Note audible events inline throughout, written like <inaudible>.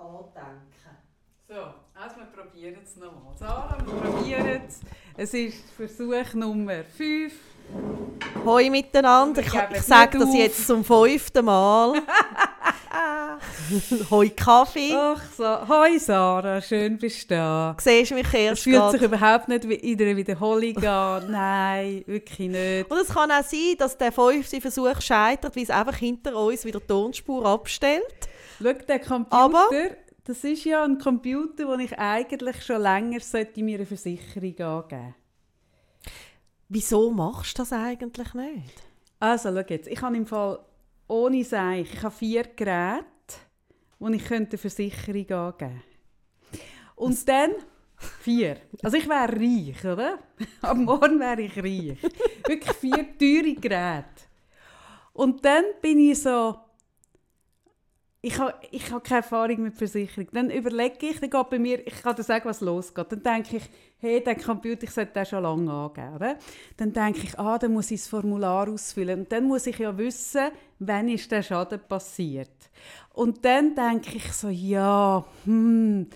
andenken. So, also wir probieren es nochmal. Sarah, wir probieren es. Es ist Versuch Nummer 5. Hoi miteinander. Ich, ich sage das jetzt zum fünften Mal. <laughs> Hoi Kaffee. Ach so, hoi Sarah, schön bist du da. Siehst du mich erst Es fühlt grad. sich überhaupt nicht wie in einer Wiederholung an. <laughs> Nein, wirklich nicht. Und es kann auch sein, dass der fünfte Versuch scheitert, weil es einfach hinter uns wieder die Tonspur abstellt. Schau, der Computer, Aber- das ist ja ein Computer, den ich eigentlich schon länger sollte mir eine Versicherung angeben Wieso machst du das eigentlich nicht? Also, schau jetzt. Ich habe im Fall ohne Seich, ich habe vier Geräte, wo ich könnte eine Versicherung angeben Und dann vier. Also ich wäre reich, oder? <laughs> Ab morgen wäre ich reich. Wirklich vier teure Geräte. Und dann bin ich so... Ich habe, ich habe keine Erfahrung mit Versicherung. Dann überlege ich, dann geht bei mir, ich kann dir sagen, was losgeht. Dann denke ich, hey, der Computer, ich sollte den schon lange angeben. Dann denke ich, ah, dann muss ich das Formular ausfüllen. Und dann muss ich ja wissen, wann ist der Schaden passiert. Und dann denke ich so, ja, hm,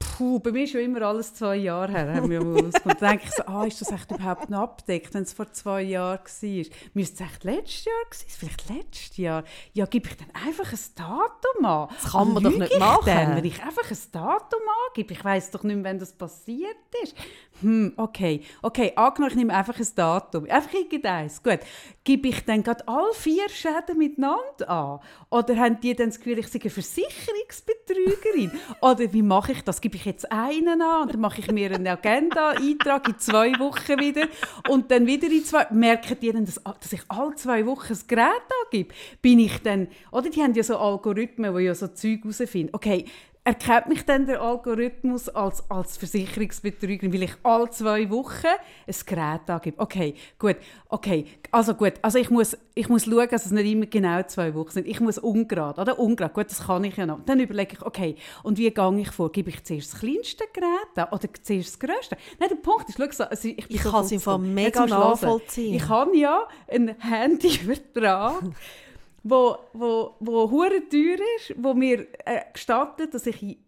Puh, bei mir ist schon immer alles zwei Jahre her, haben wir. Dann denke ich so, ah, ist das echt überhaupt noch abgedeckt, wenn es vor zwei Jahren war? Müsste es echt letztes Jahr gewesen sein? Vielleicht letztes Jahr? Ja, gebe ich dann einfach ein Datum an? Das kann man doch Lüge nicht ich machen. Dann, wenn ich einfach ein Datum angebe? Ich weiss doch nicht mehr, wann das passiert ist. Hm, okay. Okay, angenommen, ich nehme einfach ein Datum. Einfach irgendeins. Gut. Gebe ich dann gerade alle vier Schäden miteinander an? Oder haben die dann das Gefühl, ich sei eine Versicherungsbetrügerin? Oder wie mache ich das? Gebe ich jetzt einen an und dann mache ich mir einen Agenda-Eintrag in zwei Wochen wieder und dann wieder in zwei... Merken die dann, dass, dass ich alle zwei Wochen ein Gerät angebe? Bin ich dann... Oder die haben ja so Algorithmen, die ja so Zeug herausfinden. Okay, erkennt mich dann der Algorithmus als, als Versicherungsbetrügerin, weil ich alle zwei Wochen ein Gerät angebe. Okay, gut, okay, also gut, also ich muss, ich muss schauen, dass es nicht immer genau zwei Wochen sind. Ich muss ungerade, oder? Ungerade, gut, das kann ich ja noch. Dann überlege ich, okay, und wie gehe ich vor? Gebe ich zuerst das kleinste Gerät an oder zuerst das grösste? Nein, der Punkt ist, schau, so, also ich, Ich so kann es im Fall mega nachvollziehen. Ich habe ja einen Handyvertrag, <laughs> wo, wo, wo hure teuer ist, wo mir äh, gestattet, dass ich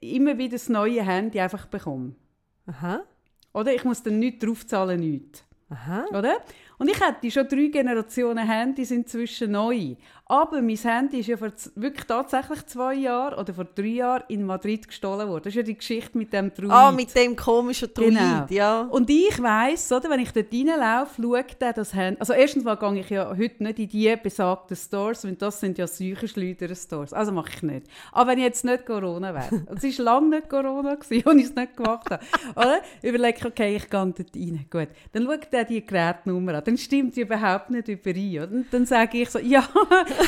immer wieder das neue Handy einfach bekomme. Aha. Oder? Ich muss dann nichts draufzahlen, nichts. Aha. Oder? Und ich hätte schon drei Generationen Handys inzwischen neu. Aber mein Handy ist ja vor wirklich tatsächlich zwei Jahren oder vor drei Jahren in Madrid gestohlen worden. Das ist ja die Geschichte mit dem Druid. Ah, mit dem komischen Druid, Genau. ja. Und ich weiss, oder, wenn ich dort reinlaufe, schaut der das Handy. Also erstens mal gehe ich ja heute nicht in die besagten Stores, weil das sind ja Säuchenschleuder-Stores. Also mache ich nicht. Aber wenn ich jetzt nicht Corona wäre, und es war lange nicht Corona, gewesen, <laughs> als ich es nicht gemacht habe, oder? überlege ich, okay, ich gehe dort rein. Gut. Dann schaut der die Gerätnummer an. Dann stimmt die überhaupt nicht überein. Oder? Und dann sage ich so, ja,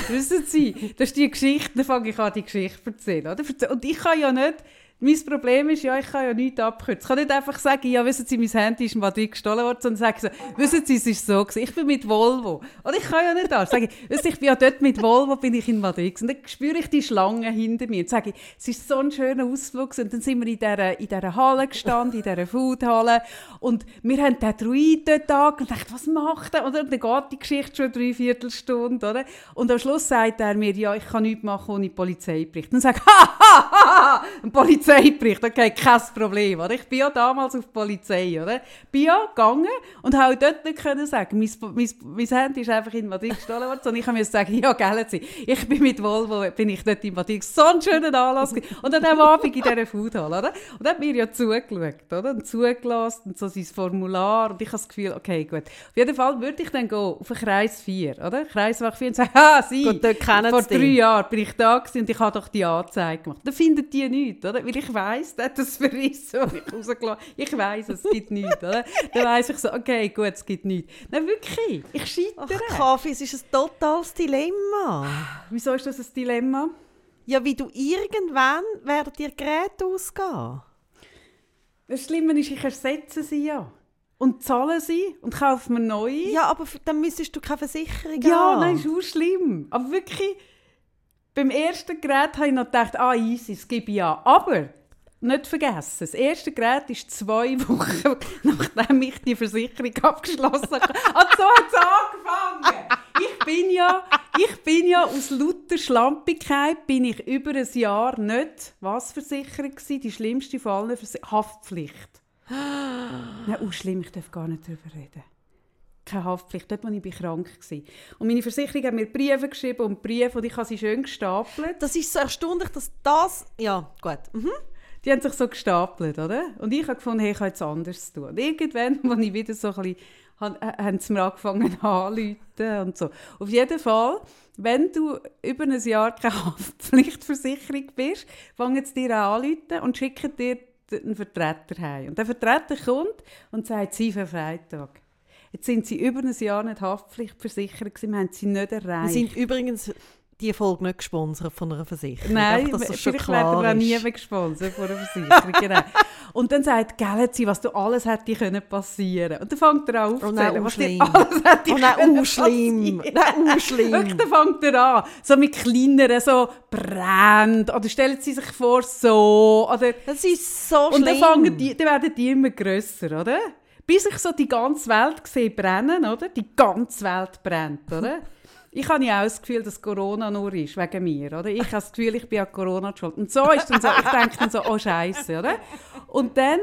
das ist die Geschichte, dann fange ich an, die Geschichte zu erzählen. Oder? Und ich kann ja nicht mein Problem ist ja, ich kann ja nichts abkürzen. Ich kann nicht einfach sagen, ja, wissen Sie, mein Handy ist in Madrid gestohlen worden, sondern sagen so, wissen Sie, es ist so gewesen. Ich bin mit Volvo. Oder ich kann ja nicht das. Sage ich, wissen Sie, ich bin ja dort mit Volvo, bin ich in Madrid. Und dann spüre ich die Schlange hinter mir und sage, es ist so ein schöner Ausflug. Und dann sind wir in dieser, in dieser Halle gestanden, in dieser Foodhalle. Und wir haben den Druid dort angeschaut und dachten, was macht er? Und dann geht die Geschichte schon drei Viertelstunde. Oder? Und am Schluss sagt er mir, ja, ich kann nichts machen ohne Polizeibericht. Dann sage ich, ha, ha, ha, ha, ein Polizeibericht, okay, kein Problem. Oder? Ich bin ja damals auf die Polizei, oder? Bin ja gegangen und habe dort nicht können sagen, mein, mein, mein Handy ist einfach in Madrid gestohlen worden, sondern ich habe sagen, ja, gell, Sie, ich bin mit Volvo, bin ich dort in Madrid, so einen schönen Anlass. Und dann am Abend in dieser Foodhalle, oder? Und dann hat mir ja zugeschaut, oder? Und zugelassen und so sein Formular und ich habe das Gefühl, okay, gut. Auf jeden Fall würde ich dann gehen auf den Kreis 4, oder? Kreiswache 4 und sagen, ah, Sie, vor drei. Jahren bin ich da gewesen und ich habe doch die Anzeige gemacht. Dann finden die nichts, oder? Weil ich weiss, der hat das verrissen und ich rausgelassen. Ich weiss, es gibt nichts, oder? Dann weiss ich so, okay, gut, es gibt nichts. Nein, wirklich, ich Ach, scheitere. Kaffee, es ist ein totales Dilemma. Wieso ist das ein Dilemma? Ja, wie du irgendwann werden dir Geräte ausgehen. Das Schlimme ist, ich ersetze sie ja. Und zahle sie und kaufe mir neue. Ja, aber dann müsstest du keine Versicherung Ja, haben. nein, ist auch schlimm. Aber wirklich, beim ersten Gerät habe ich noch gedacht, ah, easy, das gebe ich ja. Aber, nicht vergessen, das erste Gerät ist zwei <laughs> Wochen, nachdem ich die Versicherung abgeschlossen habe. Also so hat es angefangen. ich bin ja, ich bin ja aus lauter Schlampigkeit bin ich über ein Jahr nicht was Versicherung gsi, die schlimmste von allen Haftpflicht. <gasps> Nein, oh, schlimm, ich darf gar nicht darüber reden. Keine Haftpflicht, dort, wo ich bin krank war. Und meine Versicherung hat mir Briefe geschrieben und Briefe und ich habe sie schön gestapelt. Das ist so erstaunlich, dass das... Ja, gut. Mhm. Die haben sich so gestapelt, oder? Und ich habe gefunden, hey, ich kann jetzt anders tun. Und irgendwann, <laughs> als ich wieder so ein bisschen haben sie mir angefangen <laughs> anzuleiten und so. Auf jeden Fall, wenn du über ein Jahr keine <laughs> Haftpflichtversicherung bist, fangen sie dir an anzuleiten und schicken dir einen Vertreter heim. Und der Vertreter kommt und sagt, sie für Freitag. Jetzt sind sie über ein Jahr nicht haftpflichtversichert, wir haben sie nicht erreicht. Wir sind übrigens die Folge nicht gesponsert von einer Versicherung. Nein, Einfach, dass das vielleicht werden wir nie gesponsert von einer Versicherung. genau. Und dann sagt Galaxy, was du alles hätte können passieren. Und dann fängt er an aufzuzählen, oh, was schlimm. alles hätte oh, nein, oh, schlimm. Nein, oh, schlimm. Und dann fängt er an, so mit kleineren, so brennt. Oder stellen Sie sich vor, so. Oder, das ist so und schlimm. Und dann, die, dann werden die immer grösser, oder? Bis ich so die ganze Welt sehe brennen, oder? Die ganze Welt brennt, oder? <laughs> Ich habe ja auch das Gefühl, dass Corona nur ist, wegen mir, oder? Ich habe das Gefühl, ich bin an Corona schuld. Und so ist dann so, ich denke dann so, oh Scheiße, oder? Und dann,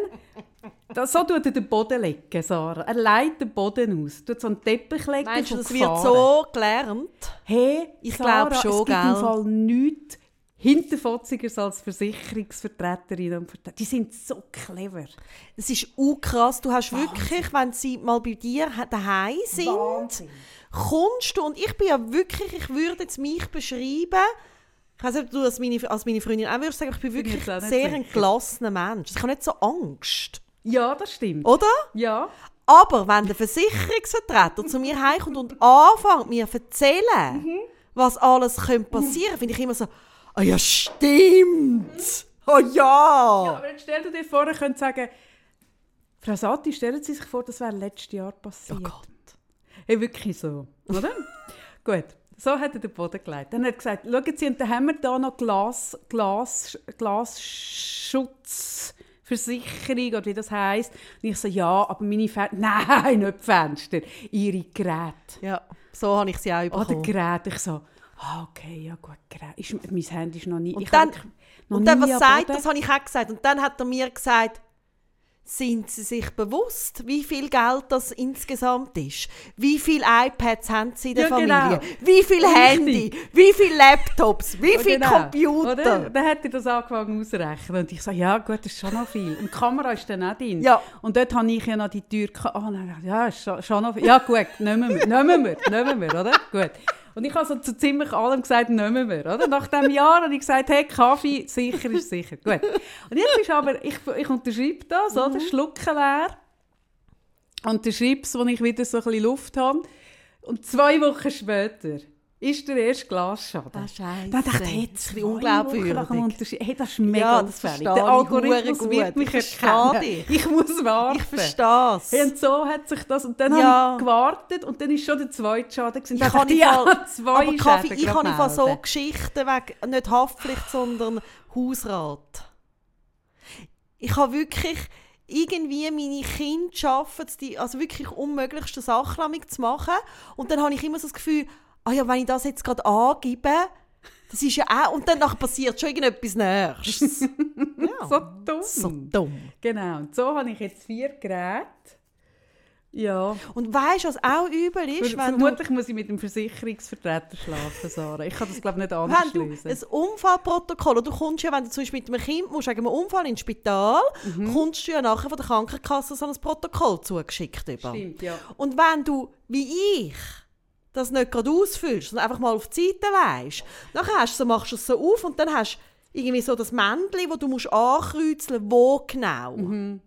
das, so tut er den Boden legen, Sarah. Er leitet den Boden aus, tut so einen Teppich legen Meinst du, das wird so gelernt? Hey, ich glaube schon, es gibt gell? im Fall nichts hinterfotziger als Versicherungsvertreterinnen und Vertreter. Die sind so clever. Es ist auch krass. Du hast Wahnsinn. wirklich, wenn sie mal bei dir daheim sind, Wahnsinn kommst du, und ich bin ja wirklich, ich würde jetzt mich beschreiben, ich weiß nicht, ob du als meine, als meine Freundin auch würdest sagen, ich bin wirklich sehr ein gelassener Mensch. Ich habe nicht so Angst. Ja, das stimmt. Oder? Ja. Aber wenn der Versicherungsvertreter zu mir heimkommt und anfängt, mir zu erzählen, mhm. was alles könnte passieren könnte, finde ich immer so, ah oh ja, stimmt! Oh ja! Ja, aber jetzt stell dir vor, ich könnte sagen, Frau Sati, stellen Sie sich vor, das wäre letztes Jahr passiert. Oh Gott. Hey, wirklich so, oder? <laughs> Gut. So hat er den Boden gelegt. Dann hat er gesagt, schauen Sie, und dann haben wir hier noch Glas, Glas, Glasschutzversicherung oder wie das heisst. Und ich so, ja, aber meine Fenster, <laughs> nein, nicht Fenster, Ihre Geräte. Ja, so habe ich sie auch bekommen. Oder Geräte. Ich so, ah, okay, ja gut, Geräte. Ist, mein Handy ist noch nie... Und dann, und dann was sagt, das habe ich auch gesagt. Und dann hat er mir gesagt, sind Sie sich bewusst, wie viel Geld das insgesamt ist? Wie viele iPads haben Sie in der ja, Familie? Genau. Wie viele Handy? Wie viele Laptops? Wie viele genau. Computer? Oder? Dann hat er das angefangen auszurechnen. Und ich sage, ja gut, das ist schon noch viel. Und die Kamera ist dann auch drin. Ja. Und dort habe ich ja noch die Tür... Oh nein, ja, ist schon, schon noch viel. Ja gut, nehmen wir, nehmen wir, nehmen wir, oder? Gut. Und ich habe so zu ziemlich allem gesagt, nehmen wir. Oder? Nach diesem Jahr habe ich gesagt, hey, Kaffee, sicher ist sicher. Gut. Und jetzt ist aber, ich, ich unterschreibe das, mhm. oder? Schlucken leer. Unterschreibe es, wo ich wieder so ein bisschen Luft habe. Und zwei Wochen später ist der erste Glasschaden. Ah, Scheiße. Dann dachte ich, hey, das ist unglaubwürdig. Hey, das ist mega ja, das Der Algorithmus wird mich erkennen. Ich, ich muss warten. Ich verstehe es. Hey, und so hat sich das... Und dann ja. habe ich gewartet und dann ist schon der zweite Schaden. Gewesen. Ich habe ja, zwei aber Kaffee, ich habe von so Geschichten wegen, nicht Haftpflicht, sondern Hausrat. Ich habe wirklich irgendwie meine Kinder schaffen die also wirklich unmöglichsten Sachen zu machen und dann habe ich immer so das Gefühl ah ja, wenn ich das jetzt gerade angebe, das ist ja auch, und dann passiert schon irgendetwas Nächstes. <laughs> ja. So dumm. So dumm. Genau, und so habe ich jetzt vier Geräte. Ja. Und weißt du, was auch übel ist? Wenn Vermutlich du, muss ich mit dem Versicherungsvertreter schlafen, Sarah. Ich kann das, glaube ich, nicht anders wenn du lösen. ein Unfallprotokoll, du kommst ja, wenn du zum Beispiel mit einem Kind musst, wegen einem Unfall ins Spital, mhm. kommst du ja nachher von der Krankenkasse so ein Protokoll zugeschickt über. Stimmt, ja. Und wenn du, wie ich, das nicht gerade ausfüllst, sondern einfach mal auf die Seite weisst. Dann hast du, machst du es so auf und dann hast du irgendwie so das Männchen, wo du musst ankreuzeln wo genau. Mhm.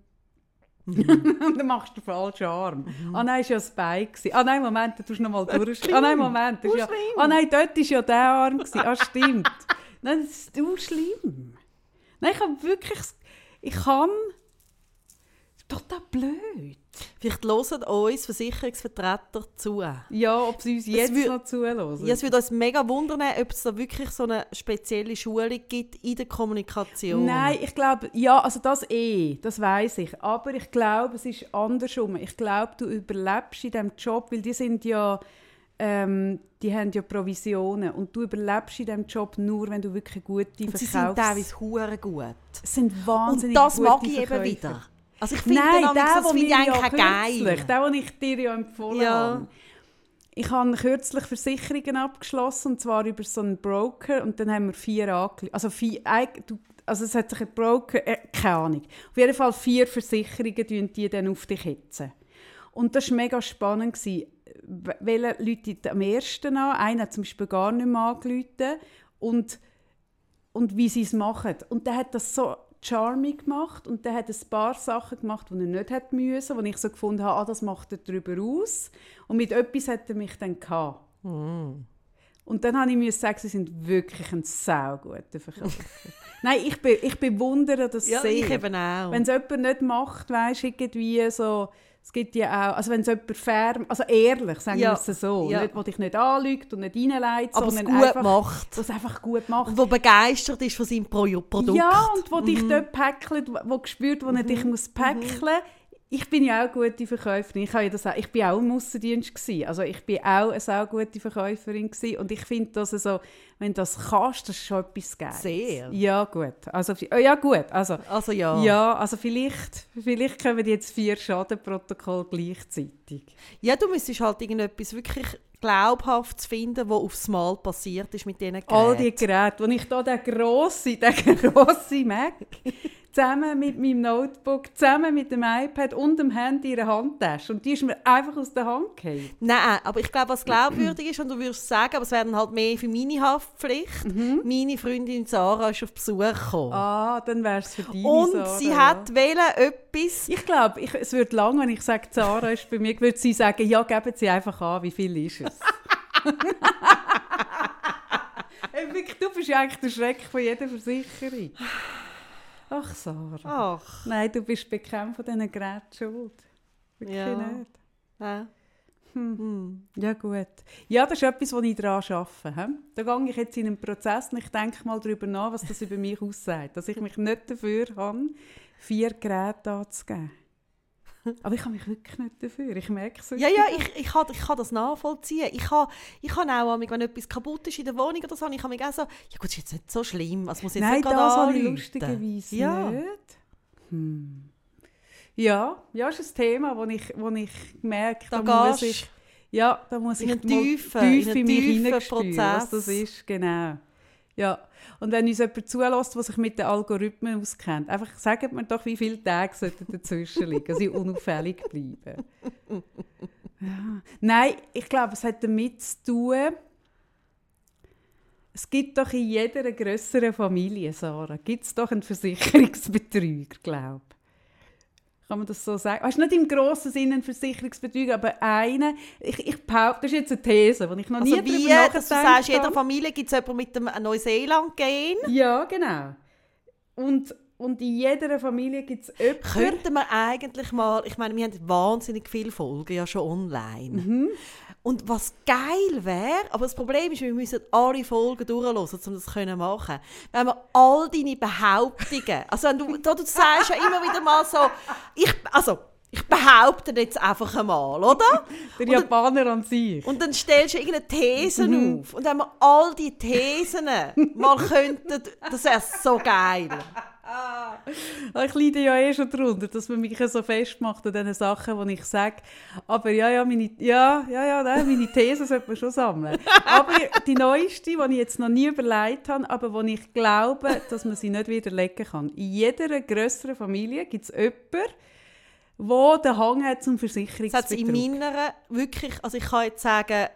Mhm. <laughs> dann machst du den falschen Arm. Mhm. Ah nein, es war ja das Bein. Ah nein, Moment, du tust noch mal <laughs> durch. Ah nein, Moment. Das ist ja, ah nein, dort war ja der Arm. Gewesen. Ah, stimmt. <laughs> nein, das ist du schlimm. Nein, ich habe wirklich... Ich kann... Total blöd. Vielleicht hören uns Versicherungsvertreter zu. Ja, ob sie uns jetzt würd, noch zuhören. Ja, es würde uns mega wundern, ob es da wirklich so eine spezielle Schulung gibt in der Kommunikation. Nein, ich glaube, ja, also das eh, das weiß ich. Aber ich glaube, es ist andersrum. Ich glaube, du überlebst in diesem Job, weil die sind ja ähm, die haben ja Provisionen und du überlebst in diesem Job nur, wenn du wirklich gute Und sie Verkaufs... sind teilweise hure gut. Es sind wahnsinnig Und das mag ich eben Verkäufer. wieder. Also ich finde Nein, dann der, das eigentlich ja kürzlich, geil. der, den ich dir ja empfohlen Ja. habe. Ich habe kürzlich Versicherungen abgeschlossen, und zwar über so einen Broker, und dann haben wir vier angelegt. Also, vier, also es hat sich ein Broker, äh, keine Ahnung. Auf jeden Fall vier Versicherungen, die die dann auf dich hetzen. Und das war mega spannend. gewesen. Welche Leute am ersten an? Einer hat zum Beispiel gar nicht mehr angerufen. Und und wie sie es machen. Und der hat das so charming gemacht und der hat ein paar Sachen gemacht, die er nicht hätte müssen, wo ich so gefunden habe, ah, das macht er darüber aus. Und mit etwas hat er mich dann gehabt. Und dann habe ich mir sagen, sie sind wirklich ein sauguter Verkäufer. <laughs> Nein, ich, be ich bewundere das Ja, sehr. ich eben auch. Wenn es jemand nicht macht, weisst irgendwie so, es gibt ja auch, also wenn es jemand fair, also ehrlich, sagen Ja, wir es so, ja. nicht, wo dich nicht anlügt und nicht reinleitet, aber es sondern gut einfach, macht. was einfach gut macht. Und wo begeistert ist von seinem Pro Produkt. Ja, und wo dich dort päckelt, wo, wo spürt, wo er dich muss päckeln Ich bin ja auch eine gute Verkäuferin. Ich, habe ja das auch, ich bin auch im Aussendienst. Gewesen. Also ich bin auch eine sehr gute Verkäuferin. Gewesen. Und ich finde, dass so, wenn du das kannst, das ist schon etwas Geiles. Sehr. Ja, gut. Also, oh, ja, gut. Also, Also ja. ja, also vielleicht, vielleicht kommen jetzt vier Schadenprotokolle gleichzeitig. Ja, du müsstest halt irgendetwas wirklich glaubhaft finden, was aufs Mal passiert ist mit diesen Geräten. All die Geräte, wo ich da den grossen, den <laughs> grossen Mac zusammen mit meinem Notebook, zusammen mit dem iPad und dem Handy in der Handtasche und die ist mir einfach aus der Hand gefallen. Nein, aber ich glaube, was glaubwürdig ist, und du würdest sagen, aber es wäre dann halt mehr für meine Haftpflicht. Meine Freundin Sarah ist auf Besuch gekommen. Ah, dann wäre es für dich, und Sarah, sie ja. hat wählen etwas. Ich glaube, ich, es wird lang, wenn ich sage, Sarah ist bei mir, würde sie sagen, ja, geben Sie einfach an, wie viel ist es? Hey, <laughs> wirklich, du bist ja eigentlich der Schreck von jeder Versicherung. Ach, Sarah. Ach, Nein, du bist bekannt von diesen Geräten schuld. Wirklich Ja. nicht. ja. Hm. Ja, gut. Ja, das ist etwas, wo ich daran arbeite. he? Da gehe ich jetzt in einen Prozess und ich denke mal darüber nach, was das über mich aussagt. Dass ich mich nicht dafür habe, vier Geräte anzugeben. Aber ich habe mich wirklich nicht dafür. Ich merke es Ja, ja, ich, ich, kann, ich kann das nachvollziehen. Ich kann, ich kann auch, wenn etwas kaputt ist in der Wohnung oder so, ich kann mich auch so, ja gut, ist jetzt nicht so schlimm, es muss jetzt Nein, nicht das habe ich lustigerweise Ja. nicht. Hm. Ja, ja, ist ein Thema, wo ich, wo ich merke, Da da muss ich, ja, da muss in ich tiefen- tief in in, mich hineinspüren, was das Prozess. ist, genau. Ja, und wenn uns jemand zulässt, der sich mit den Algorithmen auskennt, einfach sagt mir doch, wie viele Tage sollten dazwischen liegen, dass ich unauffällig bleibe. Ja. Nein, ich glaube, es hat damit zu tun, es gibt doch in jeder grösseren Familie, Sarah, gibt es doch einen Versicherungsbetrüger, glaube ich. Kann man das so sagen? Weißt, nicht im grossen Sinne ein Versicherungsbetrüger, aber einen, ich, ich behaupte, das ist jetzt eine These, die ich noch Also nie wie, darüber dass du nachgedacht sagst, in jeder habe. Familie gibt es jemanden mit dem Neuseeland-Gen. Ja, genau. Und, und in jeder Familie gibt es jemanden, Könnten wir eigentlich mal, ich meine, wir haben wahnsinnig viele Folgen ja schon online. Und was geil wäre, aber das Problem ist, wir müssen alle Folgen durchhören, um das zu können machen. Wenn wir all deine Behauptungen, also wenn du, da, du sagst ja immer wieder mal so, ich, also, ich behaupte jetzt einfach einmal, oder? der Japaner an sich. Und dann stellst du irgendeine Thesen auf. Und wenn wir all die Thesen <laughs> mal könnten, das wäre so geil. Ah, Ich leide ja eh schon darunter, dass man mich so festmacht an diesen Sachen, die ich sage. Aber ja, ja, meine, ja, ja, ja, nein, meine Thesen sollte man schon sammeln. Aber die neueste, die ich jetzt noch nie überlegt habe, aber die ich glaube, dass man sie nicht widerlegen kann. In jeder grösseren Familie gibt es jemanden, der den Hang hat zum Das hat in Versicherungsbetrug. meiner wirklich, also ich kann jetzt sagen,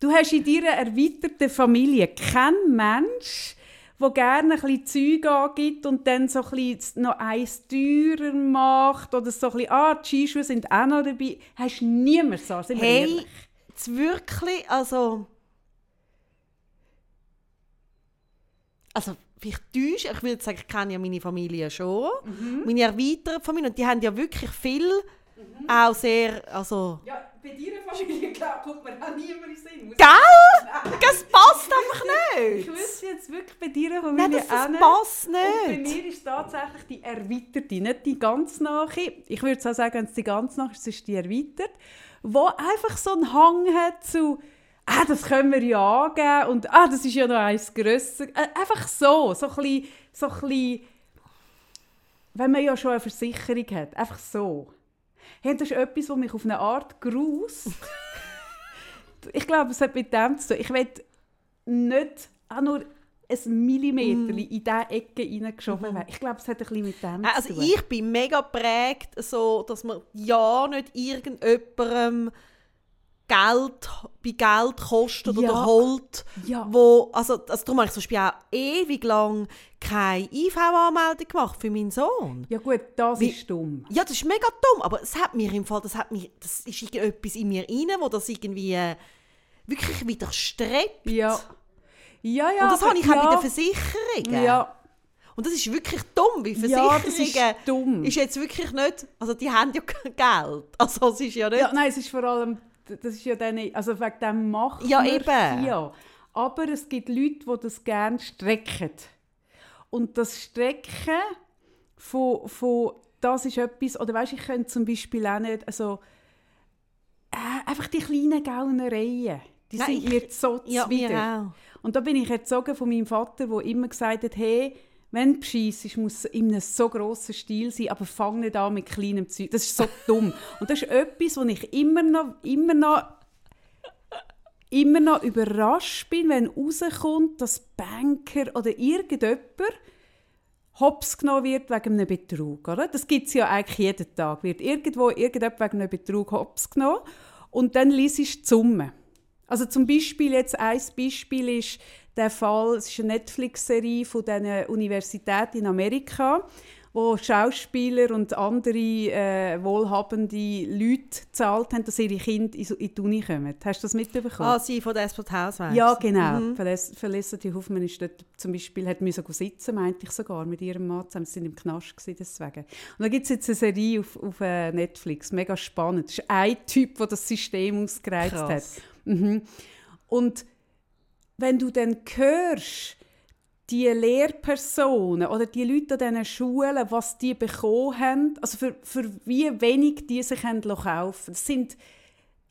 Du hast in deiner erweiterten Familie keinen Mensch, der gerne ein bisschen Zeug angibt und dann so ein bisschen noch eins teurer macht oder so ein bisschen, ah, die Skischuhe sind auch noch dabei. Hast du niemand so, sind wir hey, ehrlich. jetzt wirklich, also, also vielleicht täuscht, ich würde sagen, ich kenne ja meine Familie schon, Mhm. meine erweiterte Familie, und die haben ja wirklich viel, auch sehr, also, Ja, bei deiner Familie klar, kommt mir auch niemand in Sinn. Muss gell? Das passt einfach Ich nicht. wüsste jetzt wirklich bei deiner Nein, Familie das, das auch nicht. passt Und bei mir ist tatsächlich die erweiterte, nicht die ganz nahe. Ich würde auch sagen, wenn es die ganz nahe ist, ist die erweitert. wo einfach so einen Hang hat zu «Ah, das können wir ja angeben» und «Ah, das ist ja noch eins grösser». Äh, einfach so, so ein bisschen, so ein bisschen, wenn man ja schon eine Versicherung hat, einfach so. Hey, das ist etwas, was mich auf eine Art grust. <laughs> ich glaube, es hat mit dem zu tun. Ich will nicht auch nur ein Millimeter mm. in diese Ecke reingeschoben mhm. werden. Ich glaube, es hat ein bisschen mit dem also zu tun. Also ich bin mega geprägt, so, dass man ja nicht irgendjemandem Geld, bei Geld kostet ja. oder holt. Ja. Wo, also, also darum habe ich zum Beispiel auch ewig lang keine IV-Anmeldung gemacht für meinen Sohn. Ja gut, das Wie, ist dumm. Ja, das ist mega dumm, aber es hat mir im Fall, das hat mir, das ist etwas in mir rein, wo das irgendwie äh, wirklich widerstrebt. Ja. Ja, ja. Und das habe ich ja. auch bei den Versicherungen. Ja. Und das ist wirklich dumm, weil Versicherungen ja, das ist, dumm. ist jetzt wirklich nicht, also die haben ja <laughs> Geld. Also es ist ja nicht... Ja, nein, es ist vor allem das ist ja dann, also wegen dem macht ja, eben. Ja. Aber es gibt Leute, die das gerne strecken. Und das Strecken von, von das ist etwas, oder weißt, ich könnte zum Beispiel auch nicht, also äh, einfach die kleinen Gaunereien, die Nein, sind mir so ja, zuwider. Und da bin ich erzogen von meinem Vater, der immer gesagt hat, hey, wenn du bescheissest, muss es in einem so grossen Stil sein, aber fang nicht an mit kleinem Zeug. Das ist so <laughs> dumm. Und das ist etwas, wo ich immer noch, immer noch, immer noch überrascht bin, wenn rauskommt, dass Banker oder irgendjemand hops genommen wird wegen einem Betrug. Oder? Das gibt es ja eigentlich jeden Tag. Wird irgendwo irgendjemand wegen einem Betrug hops genommen und dann liest du die Summe. Also zum Beispiel, jetzt ein Beispiel ist der Fall, es ist eine Netflix-Serie von diesen Universitäten in Amerika, wo Schauspieler und andere äh, wohlhabende Leute gezahlt haben, dass ihre Kinder in die Uni kommen. Hast du das mitbekommen? Ah, sie von Desperate Housewives? Ja, genau. Mhm. Felicity Huffman ist dort zum Beispiel, hat müssen sitzen, meinte ich sogar, mit ihrem Mann zusammen. Sie sind im Knast gewesen, deswegen. Und da gibt es jetzt eine Serie auf, auf uh, Netflix, mega spannend. Das ist ein Typ, der das System ausgereizt Krass. hat. Mhm. Und wenn du dann hörst, die Lehrpersonen oder die Leute an diesen Schulen, was die bekommen haben, also für, für wie wenig die sich kaufen das sind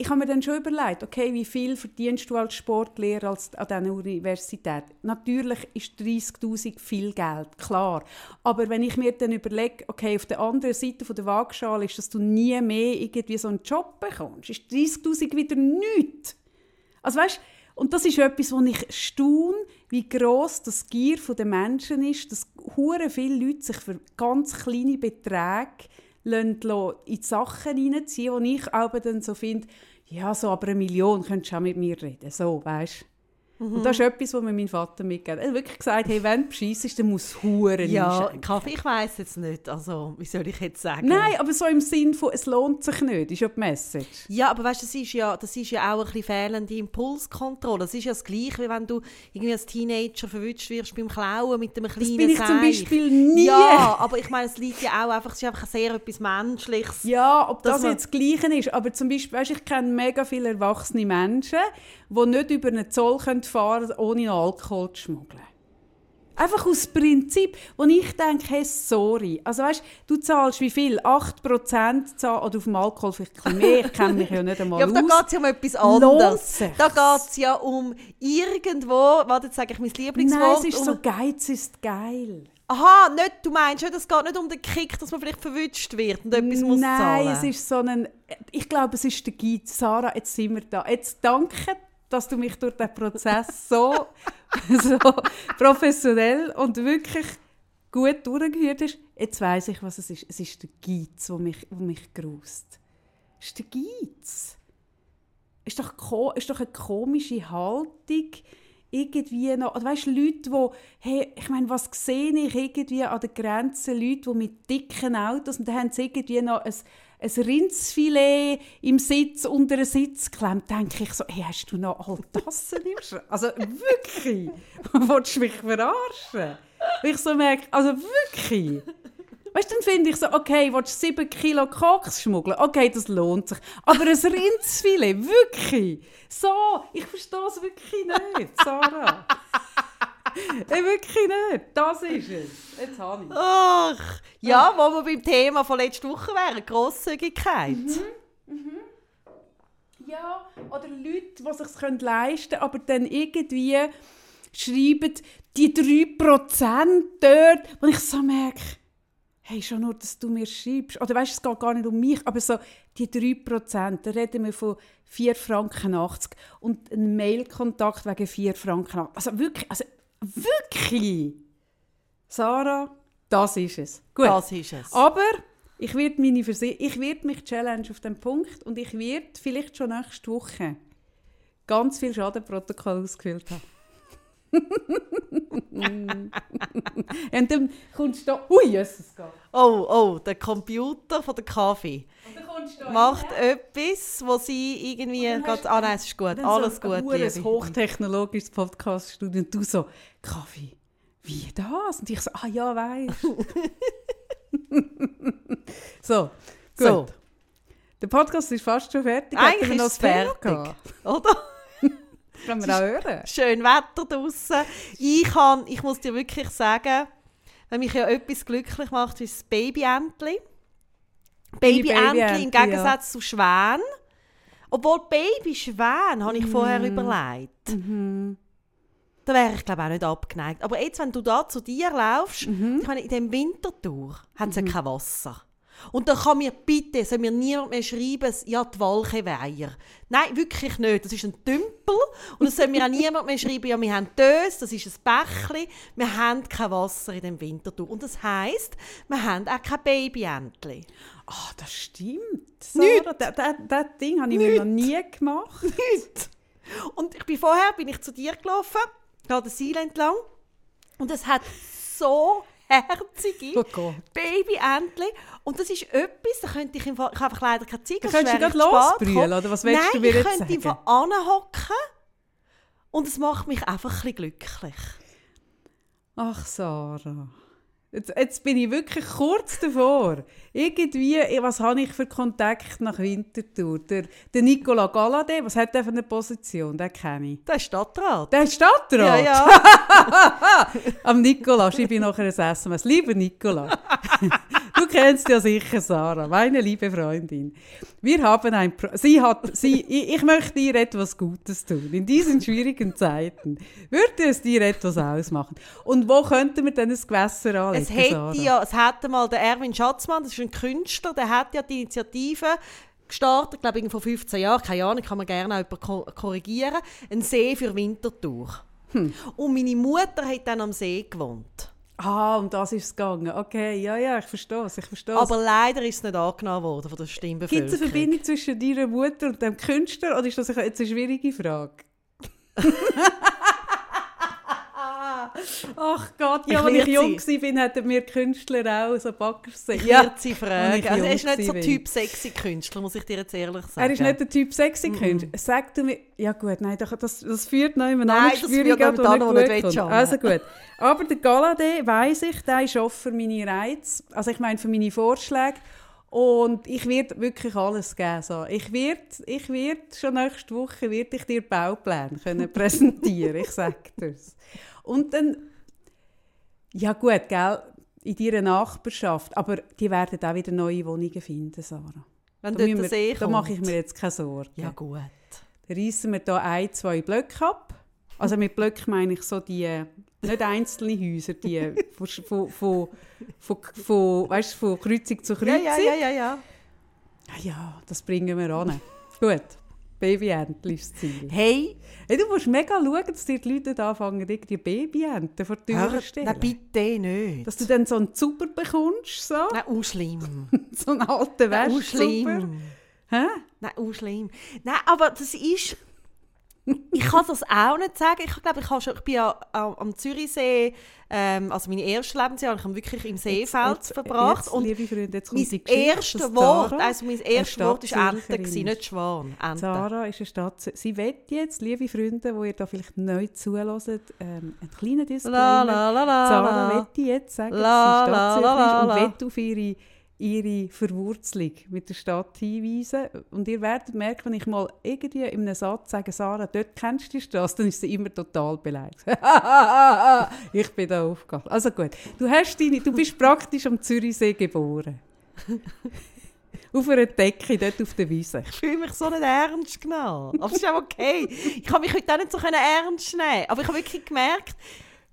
ich habe mir dann schon überlegt, okay, wie viel verdienst du als Sportlehrer als, an dieser Universität? Natürlich ist 30'000 viel Geld, klar. Aber wenn ich mir dann überlege, okay, auf der anderen Seite der Waagschale ist, dass du nie mehr irgendwie so einen Job bekommst, ist 30'000 wieder nichts. Also weißt, und das ist etwas, wo ich staune, wie groß das Gier der Menschen ist, dass hure viele Leute sich für ganz kleine Beträge in die Sachen hineinziehen, wo ich aber dann so finde, ja, so aber eine Million könntest du auch mit mir reden. So, weißt Mhm. Und das ist etwas, was mir mein Vater mitgegeben hat. Er hat wirklich gesagt, hey, wenn du bescheissest, dann muss es Huren Ja, Kaffee, ich weiss jetzt nicht. Also, wie soll ich jetzt sagen? Nein, aber so im Sinn von, es lohnt sich nicht, ist ja die Message. Ja, aber weißt du, das ist ja, das ist ja auch ein bisschen fehlende Impulskontrolle. Das ist ja das Gleiche, wie wenn du irgendwie als Teenager verwünscht wirst beim Klauen mit einem kleinen Das bin ich Seich. zum Beispiel nie. Ja, aber ich meine, es liegt ja auch einfach, es ist einfach sehr etwas Menschliches. Ja, ob das jetzt das Gleiche ist, aber zum Beispiel, weißt, ich kenne mega viele erwachsene Menschen, die nicht über einen Zoll können fahren ohne noch Alkohol zu schmuggeln. Einfach aus Prinzip, wo ich denke, hey, sorry. Also weißt, du zahlst wie viel? 8% zahl oder auf dem Alkohol vielleicht ein mehr, ich kenne mich ja nicht einmal Ja, aber da geht es ja um etwas anderes. Da geht es ja um irgendwo, warte, jetzt sage ich mein Lieblingswort. Nein, es ist um so, Geiz ist geil. Aha, nicht, du meinst es geht nicht um den Kick, dass man vielleicht verwünscht wird und etwas muss zahlen? Nein, es ist so ein, ich glaube, es ist der Geiz. Sarah, jetzt sind wir da. Jetzt danke dass du mich durch den Prozess so, <laughs> so professionell und wirklich gut durchgeführt hast. Jetzt weiß ich, was es ist. Es ist der Geiz, der mich, der mich grust. Es ist der Geiz. Es ist doch, ist doch eine komische Haltung, irgendwie noch, oder weißt, Leute, die, hey, ich meine, was sehe ich irgendwie an der Grenze, Leute, die mit dicken Autos, und dann haben sie irgendwie noch ein ein Rindsfilet im Sitz unter einen Sitz geklemmt, denke ich so, hey, hast du noch all das im Schrank? Also wirklich? <laughs> Wolltest du mich verarschen? Und ich so merke, also wirklich? Weißt du, dann finde ich so, okay, willst du 7 Kilo Koks schmuggeln? Okay, das lohnt sich. Aber ein Rindsfilet, wirklich? So, ich verstehe es wirklich nicht, Sarah. Wirklich nicht. Das ist es. Jetzt habe ich Ach, ja, wo wir beim Thema von letzter Woche wären, Grosszügigkeit. Mhm. Mhm. Ja, oder Leute, die es sich leisten können, aber dann irgendwie schreiben, die 3% dort, wo ich so merke, hey, schon nur, dass du mir schreibst. Oder weißt du, es geht gar nicht um mich, aber so die 3%, da reden wir von 4,80 Franken und ein Mailkontakt wegen 4 Franken. Also wirklich, also wirklich. Sarah, das ist es. Gut. Das ist es. Aber ich werde meine Verse ich werde mich challenge auf den Punkt und ich werde vielleicht schon nächste Woche ganz viel Schadenprotokoll ausgefüllt haben. Und dann kommst du da, ui, Jesus geht. Oh, oh, der Computer von der Kaffee macht rein. etwas, wo sie irgendwie geht, ah nein, es ist gut, alles so gut, liebe. ein hochtechnologisches Podcast-Studio und du so, Kaffee, wie das? Und ich so, ah ja, weißt <laughs> So, gut. So. Der Podcast ist fast schon fertig. Eigentlich ist es fertig, oder? Können wir auch hören. Schön Wetter draußen. Ich, kann, ich muss dir wirklich sagen, wenn mich ja etwas glücklich macht, ist das Babyentli. Babyentli im Gegensatz ja. zu Schwän. Obwohl Baby Schwän habe ich vorher mm. überlegt. Mm Da wäre ich glaube auch nicht abgeneigt. Aber jetzt, wenn du da zu dir laufst, mm -hmm. in dem Wintertour, haben sie -hmm. kein Wasser. Und dann kann mir bitte, soll mir niemand mehr schreiben, ja, die Walcheweiher. Nein, wirklich nicht. Das ist ein Tümpel. Und es soll mir auch niemand mehr schreiben, ja, wir haben Dös, das ist ein Bächli. Wir haben kein Wasser in dem Winterthur. Und das heisst, wir haben auch kein Babyentli. Ah, oh, das stimmt. Sarah, das, das, das Ding habe ich Nicht. mir noch nie gemacht. Nicht. Und ich bin vorher bin ich zu dir gelaufen, da den Seil entlang. Und es hat so herzige oh Baby-Entchen. Und das ist etwas, da könnte ich, im Fall, ich habe einfach leider keine Zeit. Da könntest du gerade losbrüllen, oder was willst Nein, du mir jetzt sagen? ich könnte einfach anhocken und es macht mich einfach ein bisschen glücklich. Ach, Sarah. Jetzt, jetzt, bin ich wirklich kurz davor. Irgendwie, was habe ich für Kontakt nach Winterthur? Der, der Nicola Galladay, was hat der für eine Position? Den kenne ich. Der ist Stadtrat. Der ist Stadtrat? Ja, ja. <laughs> Am Nicola schreibe ich nachher ein SMS. Lieber Nicola, <laughs> kennst ja sicher Sarah, meine liebe Freundin. Wir haben ein... Pro sie hat... Sie, ich, möchte dir etwas Gutes tun. In diesen schwierigen Zeiten würde es dir etwas ausmachen. Und wo könnten wir denn ein Gewässer anlegen? es hätte ja, es hätte mal der Erwin Schatzmann, das ist ein Künstler, der hat ja die Initiative gestartet, glaube ich, vor 15 Jahren, keine Ahnung, kann man gerne auch korrigieren, ein See für Winterthur. Hm. Und meine Mutter hat dann am See gewohnt. Ah, um das ist es gegangen. Okay, ja, ja, ich verstehe es, ich verstehe Aber leider ist es nicht angenommen worden von der Stimmbevölkerung. Gibt es eine Verbindung zwischen deiner Mutter und dem Künstler, oder ist das jetzt eine schwierige Frage? <laughs> Ach Gott, ja, als ich jung war, hatten wir Künstler auch so Backersee. Ja, sie fragen. Also er ist nicht so Typ sexy Künstler, muss ich dir jetzt ehrlich sagen. Er ist nicht der Typ sexy Künstler. Mm -mm. Sag du mir, ja gut, nein, das, das führt noch immer an das führt noch an, wo nicht kommt. Also gut. Aber der Galadé, weiss ich, der ist offen für meine Reize, also ich meine für meine Vorschläge. Und ich werde wirklich alles geben. So. Ich werde ich werd schon nächste Woche werd ich dir Baupläne können präsentieren ich sage das. Und dann, ja gut, gell, in deiner Nachbarschaft, aber die werden auch wieder neue Wohnungen finden, Sarah. Wenn da, wir, eh da mache ich mir jetzt keine Sorgen. Ja gut. Dann reissen wir hier ein, zwei Blöcke ab. Also mit Blöcken meine ich so die, nicht einzelne Häuser, die <laughs> von, von, von, von, von, weißt, von Kreuzung zu Kreuzung. Ja, ja, ja, ja. Ja, ah ja das bringen wir an. Gut. Babyenten ist das Ziel. Hey! hey! Du musst mega schauen, dass dir die Leute anfangen, die Babyenten vor die Tür zu stellen. Nein, bitte nicht. Dass du dann so einen Zuber bekommst. So. Nein, auch schlimm. <laughs> so einen alten Wäschzuber. Auch schlimm. Hä? Nein, auch schlimm. Nein, aber das ist ich kann das auch nicht sagen. Ich glaube, ich, habe schon, ich bin ja am Zürichsee, ähm, also meine ersten Lebensjahre, ich habe wirklich im Seefeld jetzt, verbracht. Jetzt, und liebe Freunde, jetzt kommt mein erstes Wort, also mein erstes Wort war Ente, gewesen, nicht Schwan. Ente. Zara ist eine Stadt. Sie wird jetzt, liebe Freunde, die ihr da vielleicht neu zuhört, ähm, einen kleinen Disclaimer. La, la, la, la, Zara wird jetzt sagen, la, dass sie ist und wird auf ihre ihre Verwurzelung mit der Stadt hinweisen. Und ihr werdet merken, wenn ich mal irgendwie in einem Satz sage, Sarah, dort kennst du die Straße, dann ist sie immer total beleidigt. <laughs> ich bin da aufgegangen. Also gut, du, hast deine, du bist praktisch am Zürichsee geboren. <laughs> auf einer Decke, dort auf der Wiese. Ich fühle mich so nicht ernst genommen. Aber es ist auch okay. Ich kann mich heute auch nicht so ernst nehmen. Aber ich habe wirklich gemerkt,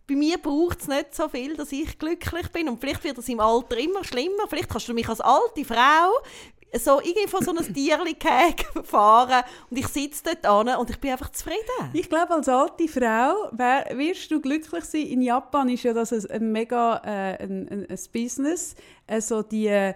bei mir braucht es nicht so viel, dass ich glücklich bin. Und vielleicht wird es im Alter immer schlimmer. Vielleicht kannst du mich als alte Frau so irgendwie von so einem Tierli <laughs> fahren und ich sitze dort an und ich bin einfach zufrieden. Ich glaube, als alte Frau wär, wirst du glücklich sein. In Japan ist ja das ein, ein mega äh, ein, ein, ein, Business, also die,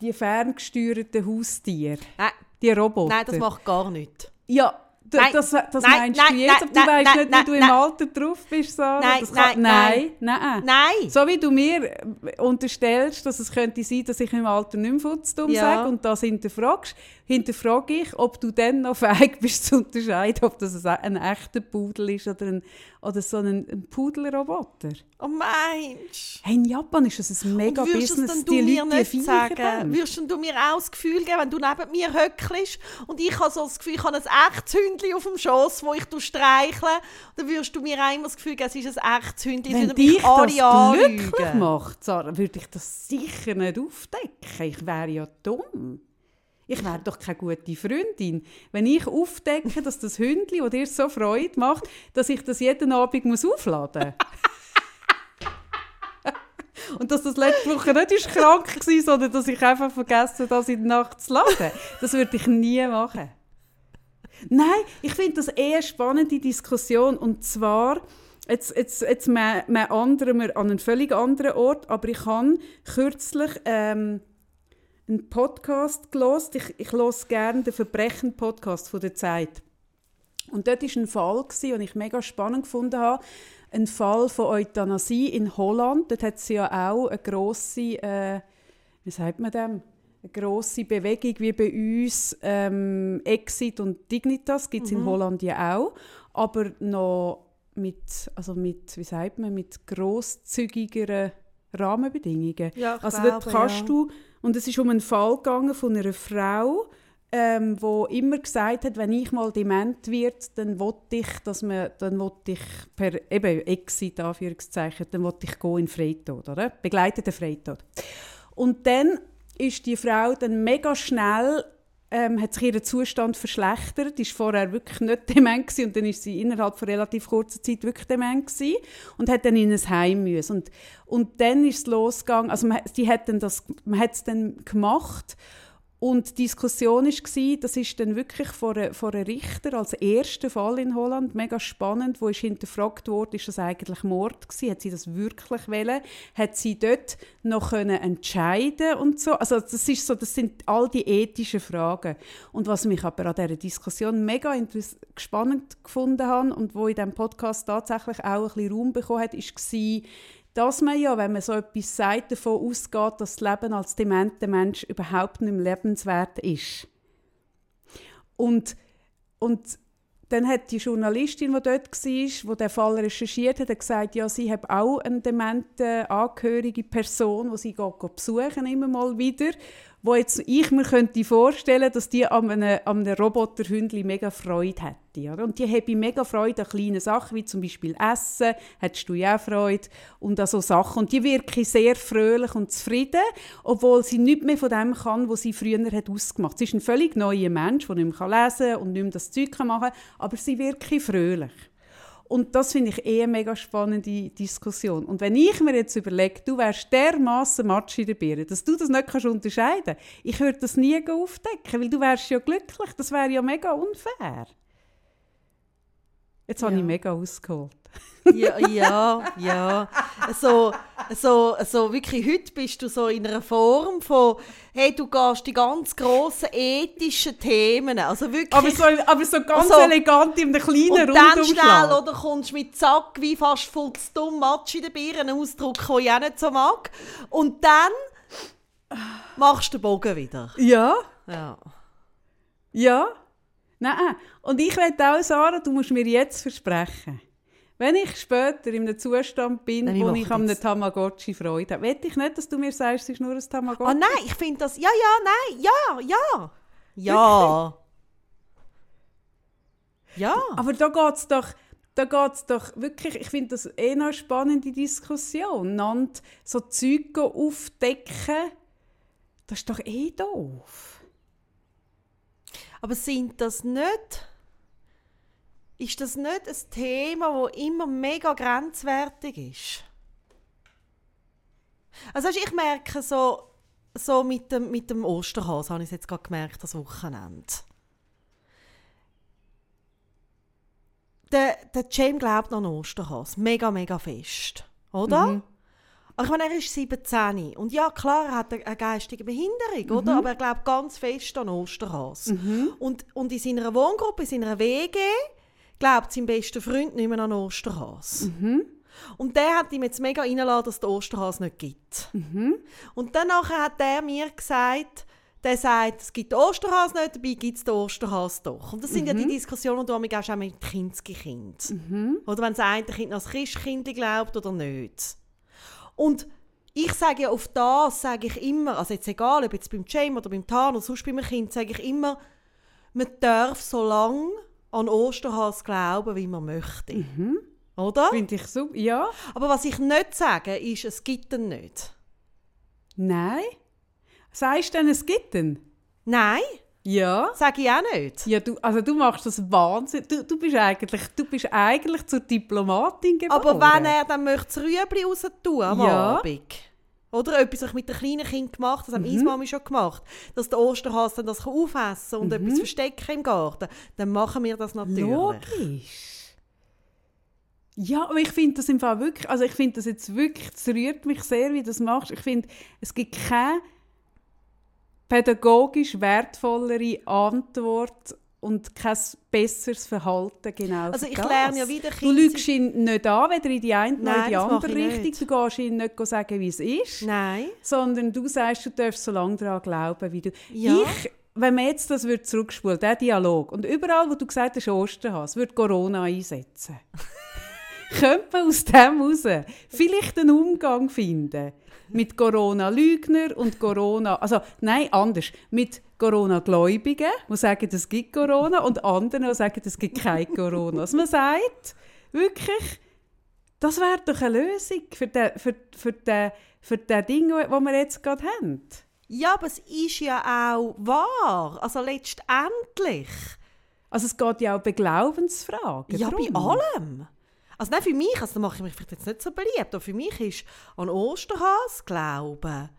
die ferngesteuerten Haustiere, Nein. die Roboter. Nein, das macht gar nichts. Ja, Nein, das, das nein, meinst nein, du jetzt? Nein, du weißt nicht, wie du im Alter drauf bist, Sarah? Nein, kann, nein, nein, nein. So wie du mir unterstellst, dass es könnte sein, dass ich im Alter nicht mehr Futzdumm ja. sage und das hinterfragst, hinterfrage ich, ob du dann noch fähig bist zu unterscheiden, ob das ein, echter Pudel ist oder, ein, oder so ein, ein Pudelroboter. Oh Mensch! Hey, in Japan ist das ein mega und Business, es die Leute nicht sagen? Würdest du mir auch das Gefühl geben, wenn du neben mir höckelst und ich habe so das Gefühl, ich habe ein echtes Hündchen auf dem Schoß, wo ich streichle, dann würdest du mir einmal das Gefühl geben, es ist ein echtes Hündchen, wenn dich das glücklich macht, Sarah, würde ich das sicher nicht aufdecken. Ich wäre ja dumm. Ich wäre doch keine gute Freundin, wenn ich aufdecke, dass das Hündchen, das dir so Freude macht, dass ich das jeden Abend muss aufladen muss. <laughs> Und dass das letzte Woche nicht ist krank war, sondern dass ich einfach vergessen das in der Nacht zu laden. Das würde ich nie machen. Nein, ich finde das eher eine spannende Diskussion. Und zwar, jetzt, jetzt, jetzt anderen wir an einen völlig anderen Ort, aber ich habe kürzlich ähm, einen Podcast gelost. Ich, ich höre gerne den Verbrechen-Podcast von der Zeit. Und dort war ein Fall, den ich mega spannend gefunden habe. Ein Fall von Euthanasie in Holland. Dort hat es ja auch eine grosse, äh, wie sagt man dem? Eine grosse Bewegung wie bei uns ähm, Exit und Dignitas gibt es mhm. in Holland ja auch, aber noch mit, also mit, wie sagt man, mit grosszügigeren Rahmenbedingungen. Ja, also glaube, dort kannst ja. du und es ist um einen Fall gegangen von einer Frau, ähm, wo immer gesagt hat, wenn ich mal dement wird, dann wollte ich, dass man, dann wollte ich per eben Exit dann wollte ich gehen in Freitod, oder? Begleiteten Freitod. Und dann ist die Frau dann mega schnell ähm, hat sich ihr Zustand verschlechtert. War vorher wirklich nicht dement gewesen, und dann ist sie innerhalb von relativ kurzer Zeit wirklich dement gewesen und hat dann in ein Heim müssen. Und, und dann ist es losgegangen, also man, die hat das, man hat es dann gemacht und die Diskussion war, das ist dann wirklich vor, einem Richter als erster Fall in Holland, mega spannend, wo ist hinterfragt wurde, ist das eigentlich Mord gewesen? Hat sie das wirklich wollen? Hat sie dort noch können entscheiden und so? Also das ist so, das sind all die ethischen Fragen. Und was mich aber an dieser Diskussion mega spannend gefunden habe und wo in diesem Podcast tatsächlich auch ein bisschen Raum bekommen hat, ist war, dass man ja, wenn man so etwas sagt, davon ausgeht, dass das Leben als dementer Mensch überhaupt nicht mehr lebenswert ist. Und, und dann hat die Journalistin, die dort war, die den Fall recherchiert hat, gesagt, ja, sie hat auch eine demente angehörige Person, die sie besuchen immer mal wieder wo jetzt ich mir könnte vorstellen, dass die an einem, an einem Roboterhündli mega Freude hätte. Oder? Und die habe mega Freude an kleinen Sachen, wie zum Beispiel Essen, hättest du ja auch Freude, und an so Sachen. Und die wirken sehr fröhlich und zufrieden, obwohl sie nicht mehr von dem kann, was sie früher hat ausgemacht hat. Sie ist ein völlig neuer Mensch, der nicht mehr lesen kann und nicht mehr das Zeug machen kann, aber sie wirkt fröhlich. Und das finde ich eh eine mega spannende Diskussion. Und wenn ich mir jetzt überlege, du wärst dermaßen Matsch in der Birne, dass du das nicht kannst unterscheiden kannst, ich würde das nie aufdecken, weil du wärst ja glücklich. Das wäre ja mega unfair. Jetzt ja. habe ich mega ausgeholt. ja, ja, ja. So, so, so wirklich, heute bist du so in einer Form von, hey, du gehst die ganz grossen ethischen Themen, also wirklich... Aber so, aber so ganz also, elegant in einem kleinen Und dann schnell, oder kommst mit Zack, wie fast voll zu dumm, Matsch in der Birne, einen Ausdruck, den ich auch nicht so mag. Und dann machst du den Bogen wieder. Ja. Ja. Ja. Nein, und ich will auch, Sarah, du musst mir jetzt versprechen, wenn ich später in einem Zustand bin, nein, wo ich an einem Tamagotchi Freude habe, will ich nicht, dass du mir sagst, es ist nur ein Tamagotchi. Oh nein, ich finde das, ja, ja, nein, ja, ja. Ja. Ja. Aber da geht es doch, da geht's doch wirklich, ich finde das eh noch eine spannende Diskussion, Nand so Zeug aufdecken, Das ist doch eh doof. Aber sind das nicht... Ist das nicht ein Thema, das immer mega grenzwertig ist? Also ich merke so, so mit dem, mit dem Osterhase, habe ich jetzt gerade gemerkt, das Wochenende. Der, der James glaubt an Osterhase. Mega, mega fest. Oder? Mhm. Aber ich meine, er ist 17. Und ja, klar, er hat eine geistige Behinderung, mhm. oder? Aber er glaubt ganz fest an Osterhase. Mhm. Und, und in seiner Wohngruppe, in seiner WG, glaubt sein bester Freund nicht mehr an Osterhase. Mhm. Und der hat ihm jetzt mega reingelassen, dass es den Osterhase nicht gibt. Mhm. Und dann hat er mir gesagt, der sagt, es gibt den Osterhase nicht, dabei gibt es den Osterhase doch. Und das sind mhm. ja die mhm. Diskussionen, die man auch mit Kindskind. Mhm. Oder wenn das eine Kind als Christkind glaubt oder nicht. Und ich sage ja auf das, sage ich immer, also jetzt egal, ob jetzt beim Jam oder beim Tan oder sonst bei einem Kind, sage ich immer, man darf so lange an Osterhase glauben, wie man möchte. Mhm. Oder? Finde ich super, ja. Aber was ich nicht sage, ist, es gibt ihn nicht. Nein. Sagst du denn, es gibt ihn? Nein. Ja. Sag ich auch nicht. Ja, du, also du machst das Wahnsinn. Du, du, bist eigentlich, du bist eigentlich zur Diplomatin geworden. Aber wenn er dann möchte das Rüebli raus tun am ja. Abend, oder etwas ich mit den kleinen Kindern gemacht, das haben mhm. Mami schon gemacht, dass der Osterhase dann das aufessen kann und mhm. etwas verstecken im Garten, dann machen wir das natürlich. Logisch. Ja, aber ich finde das im Fall wirklich, also ich finde das jetzt wirklich, es rührt mich sehr, wie du das machst. Ich finde, es gibt keine pädagogisch wertvollere Antwort und kein besseres Verhalten genau Also ich das. lerne ja wieder Kinder... Du lügst ihn nicht an, weder in die eine noch in die andere Richtung. Du gehst ihm nicht sagen, wie es ist. Nein. Sondern du sagst, du darfst so lange daran glauben, wie du... Ja. Ich, wenn man jetzt das zurückspulen der Dialog, und überall, wo du gesagt hast, Osterhase, würde Corona einsetzen. <laughs> könnte man aus dem raus vielleicht einen Umgang finden mit Corona-Lügner und Corona, also nein, anders, mit Corona-Gläubigen, die sagen, es gibt Corona und anderen, die sagen, es gibt kein Corona. Also man sagt wirklich, das wäre doch eine Lösung für das für, für den, für den Ding, das wir jetzt gerade haben. Ja, aber es ist ja auch wahr. Also letztendlich. Also es geht ja auch bei Glaubensfragen. Ja, drum. bei allem. Also nein, für mich, also da mache ich mich vielleicht jetzt nicht so beliebt, aber für mich ist an Osterhas glauben,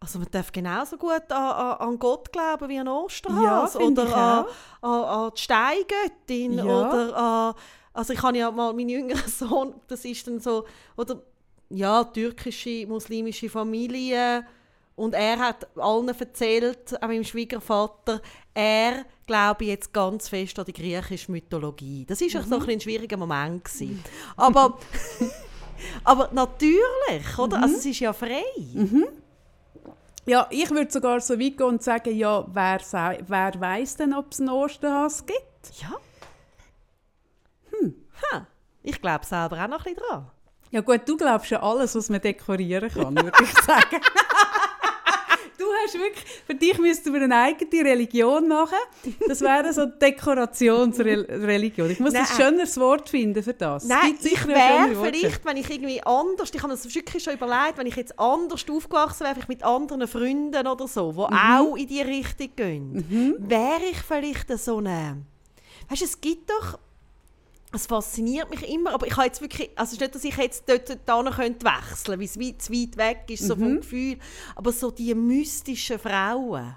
also man darf genauso gut an, an Gott glauben wie an Osterhas ja, oder an, an, an, die Steingöttin ja. oder an, also ich habe ja mal meinen jüngeren <laughs> Sohn, das ist dann so, oder ja, türkische, muslimische Familie. Und er hat allen erzählt, auch meinem Schwiegervater, er glaube ich jetzt ganz fest an die griechische Mythologie. Das war mhm. so ein, ein schwieriger Moment. Gewesen. Aber, <laughs> aber natürlich, oder? Mhm. Also es ist ja frei. Mhm. Ja, ich würde sogar so weit gehen und sagen, ja, wer, wer weiß denn, ob es einen Osterhas gibt? Ja. Hm. Ha. Ich glaube selber auch noch ein bisschen dran. Ja gut, du glaubst ja alles, was man dekorieren kann, würde ich sagen. <laughs> Hast wirklich, für dich müssten wir eine eigene Religion machen. Das wäre so eine Dekorationsreligion. Ich muss Nein. ein schöneres Wort finden für das. Nein, ich wäre vielleicht, wenn ich irgendwie anders, ich habe das wirklich schon überlegt, wenn ich jetzt anders aufgewachsen wäre, mit anderen Freunden oder so, die mhm. auch in die Richtung gehen, mhm. wäre ich vielleicht so eine... Weißt du, es gibt doch es fasziniert mich immer, aber ich habe jetzt wirklich, also es ist nicht, dass ich jetzt dort, dort könnte wechseln, weil es weit, zu weit weg ist, so mhm. vom Gefühl, aber so die mystischen Frauen.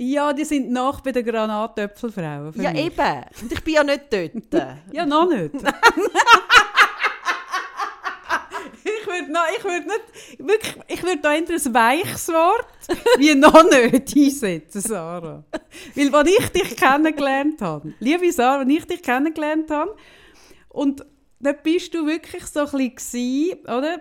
Ja, die sind nach bei den Granatöpfelfrauen. Ja, mich. eben. Und ich bin ja nicht dort. <laughs> ja, noch nicht. <laughs> würde noch, ich würde nicht, wirklich, ich würde da entweder ein weiches Wort <laughs> wie noch nicht einsetzen, Sarah. Weil, als ich dich kennengelernt habe, liebe Sarah, als ich dich kennengelernt habe, und dann bist du wirklich so ein bisschen, oder?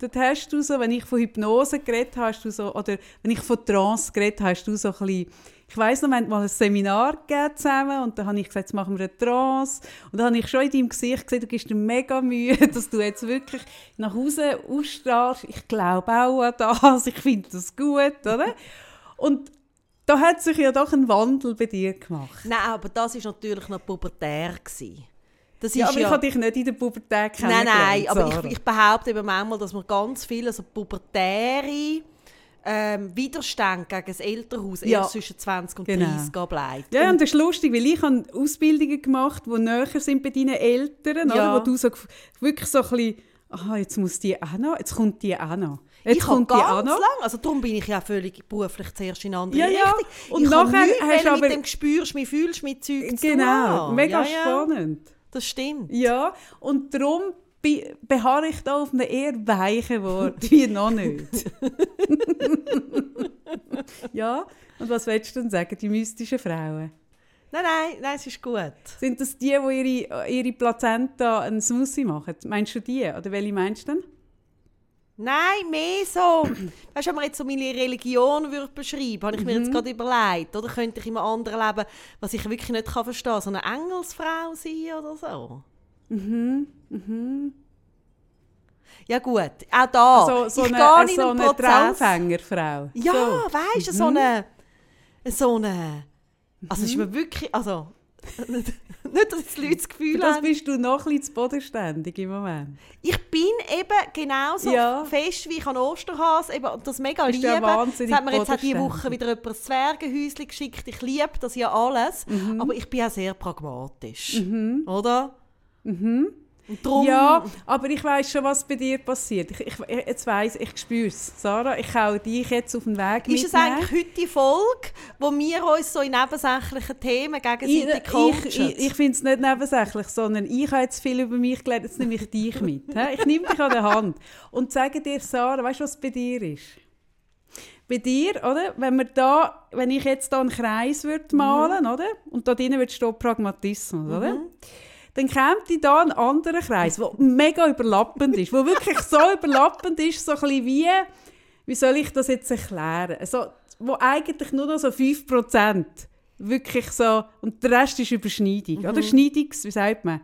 Dort hast du so, wenn ich von Hypnose geredet hast du so, oder wenn ich von Trance geredet hast du so ein bisschen ich weiss noch, wir haben mal ein Seminar zusammen und da habe ich gesagt, jetzt machen wir eine Trance. Und da habe ich schon in deinem Gesicht gesehen, du gibst dir mega Mühe, <laughs> dass du jetzt wirklich nach Hause ausstrahlst. Ich glaube auch an das, ich finde das gut, oder? Und da hat sich ja doch ein Wandel bei dir gemacht. Nein, aber das war natürlich noch pubertär. Das ja, aber ja... ich habe dich nicht in der Pubertät kennengelernt. Nein, nein, aber ich, ich, behaupte eben manchmal, dass man ganz viele so pubertäre ähm, Widerstand gegen das Elternhaus Ja. erst zwischen 20 und Genau. 30 bleibt. Ja, und das ist lustig, weil ich habe Ausbildungen gemacht, die näher sind bei deinen Eltern, Ja. oder? wo du so wirklich so ein bisschen, aha, jetzt muss die auch noch, jetzt kommt die auch noch. Jetzt ich kommt die auch ganz noch. lang, also darum bin ich ja völlig beruflich zuerst in andere Ja, ja. Richtung. Und ich nachher hast du wollen mit aber- dem spürst mich, fühlst mich Zeug Genau, mega ja, ja, spannend. Das stimmt. Ja, und darum be beharre ich da auf einem eher weichen Wort, <laughs> wie noch nicht. <laughs> ja, und was willst du denn sagen, die mystischen Frauen? Nein, nein, nein, es ist gut. Sind das die, die ihre, ihre Plazenta einen Smoothie machen? Meinst du die? Oder welche meinst du denn? Nein, mehr so. <clears throat> Weißt du, wenn man jetzt so meine Religion würde beschreiben habe ich mir Mhm. jetzt gerade überlegt, oder könnte ich in einem anderen Leben, was ich wirklich nicht kann verstehen kann, so eine Engelsfrau sein oder so? Mhm, Ja gut, auch da. so, so ich eine, gehe in so einen eine Prozess. Traumfängerfrau. Ja, so. Mhm. weißt du, so eine, so eine, also es ist Mhm. mir wirklich, also, nicht, dass die Leute das Für Gefühl das haben, bist du noch ein bisschen zu bodenständig im Moment. ich bin eben genauso Ja. fest wie ich an Osterhase, eben, und das mega liebe. Das hat mir jetzt auch diese. Woche wieder jemand ein Zwergenhäuschen geschickt, ich liebe das ja alles, Mhm. aber ich bin auch sehr pragmatisch, oder? Und darum, Ja, aber ich weiß schon, was bei dir passiert. Ich, ich, jetzt weiss ich, spüre es. Sarah, ich kann dich jetzt auf den Weg ist es eigentlich heute die Folge, wo wir uns so in nebensächlichen Themen gegenseitig coachen? ich, ich, ich finde es nicht nebensächlich, sondern ich habe jetzt viel über mich gelernt, jetzt nehme ich dich <laughs> mit. Ich nehme dich an der Hand und sage dir, Sarah, weißt du, was bei dir ist? Bei dir, oder? Wenn, wir da, wenn ich jetzt da einen Kreis würde malen oder? und da drinnen würde stehen Pragmatismus, oder? Dann käme da ein anderer Kreis, der mega überlappend ist, der wirklich so überlappend ist, so ein bisschen wie, wie soll ich das jetzt erklären? So, wo eigentlich nur noch so 5% wirklich so, und der Rest ist Überschneidung, oder? Schneidungs, wie sagt man?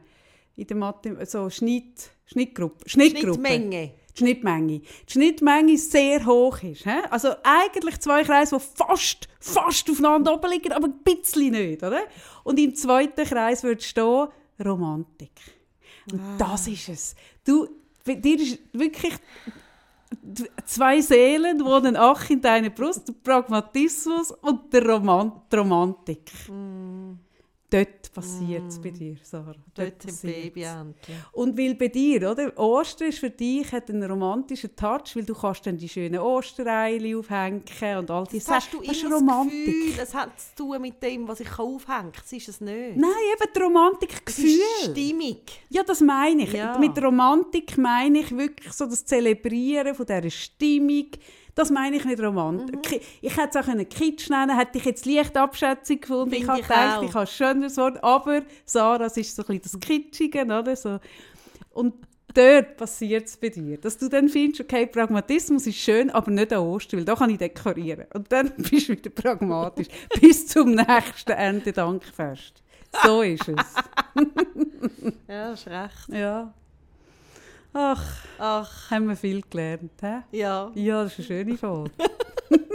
In der Mathe, so Schnitt, Schnittgruppe. Schnittgruppe. Schnittmenge. Die Schnittmenge. Die Schnittmenge sehr hoch ist. Hä? Also eigentlich zwei Kreise, die fast, fast aufeinander oben liegen, aber ein bisschen nicht. Oder? Und im zweiten Kreis würde stehen Romantik. Und das ist es. Du, dir ist wirklich zwei Seelen wohnen ach in deiner Brust, der Pragmatismus und der Roman die Romantik. Dort passiert es bei dir, Sarah. Dort im passiert's. Babyentchen. Und weil bei dir, oder? Ostern ist für dich hat einen romantischen Touch, weil du kannst dann die schönen Ostereile aufhängen und all diese Das hast du Das ist Romantik. das Gefühl, es hat zu tun mit dem, was ich aufhängen kann. Das ist es nicht. Nein, eben die Romantik Es ist Gefühl. Stimmung. Ja, das meine ich. Ja. Mit Romantik meine ich wirklich so das Zelebrieren von dieser Stimmung. Das meine ich mit Romantik. Mhm. Ich hätte es auch Kitsch nennen hätte ich jetzt leicht Abschätzung gefunden. Finde ich habe gedacht, auch. ich habe ein schöneres Wort. Aber Sarah, es ist so ein bisschen das Kitschige. Oder? So. Und dort passiert es bei dir. Dass du dann findest, okay, Pragmatismus ist schön, aber nicht an Ostern, weil da kann ich dekorieren. Und dann <laughs> bist du wieder pragmatisch. <laughs> Bis zum nächsten Erntedankfest. So ist es. <laughs> Ja, hast recht. Ja. Ach, Ach, haben wir viel gelernt. He? ja. Ja, das ist eine schöne Folge. <laughs>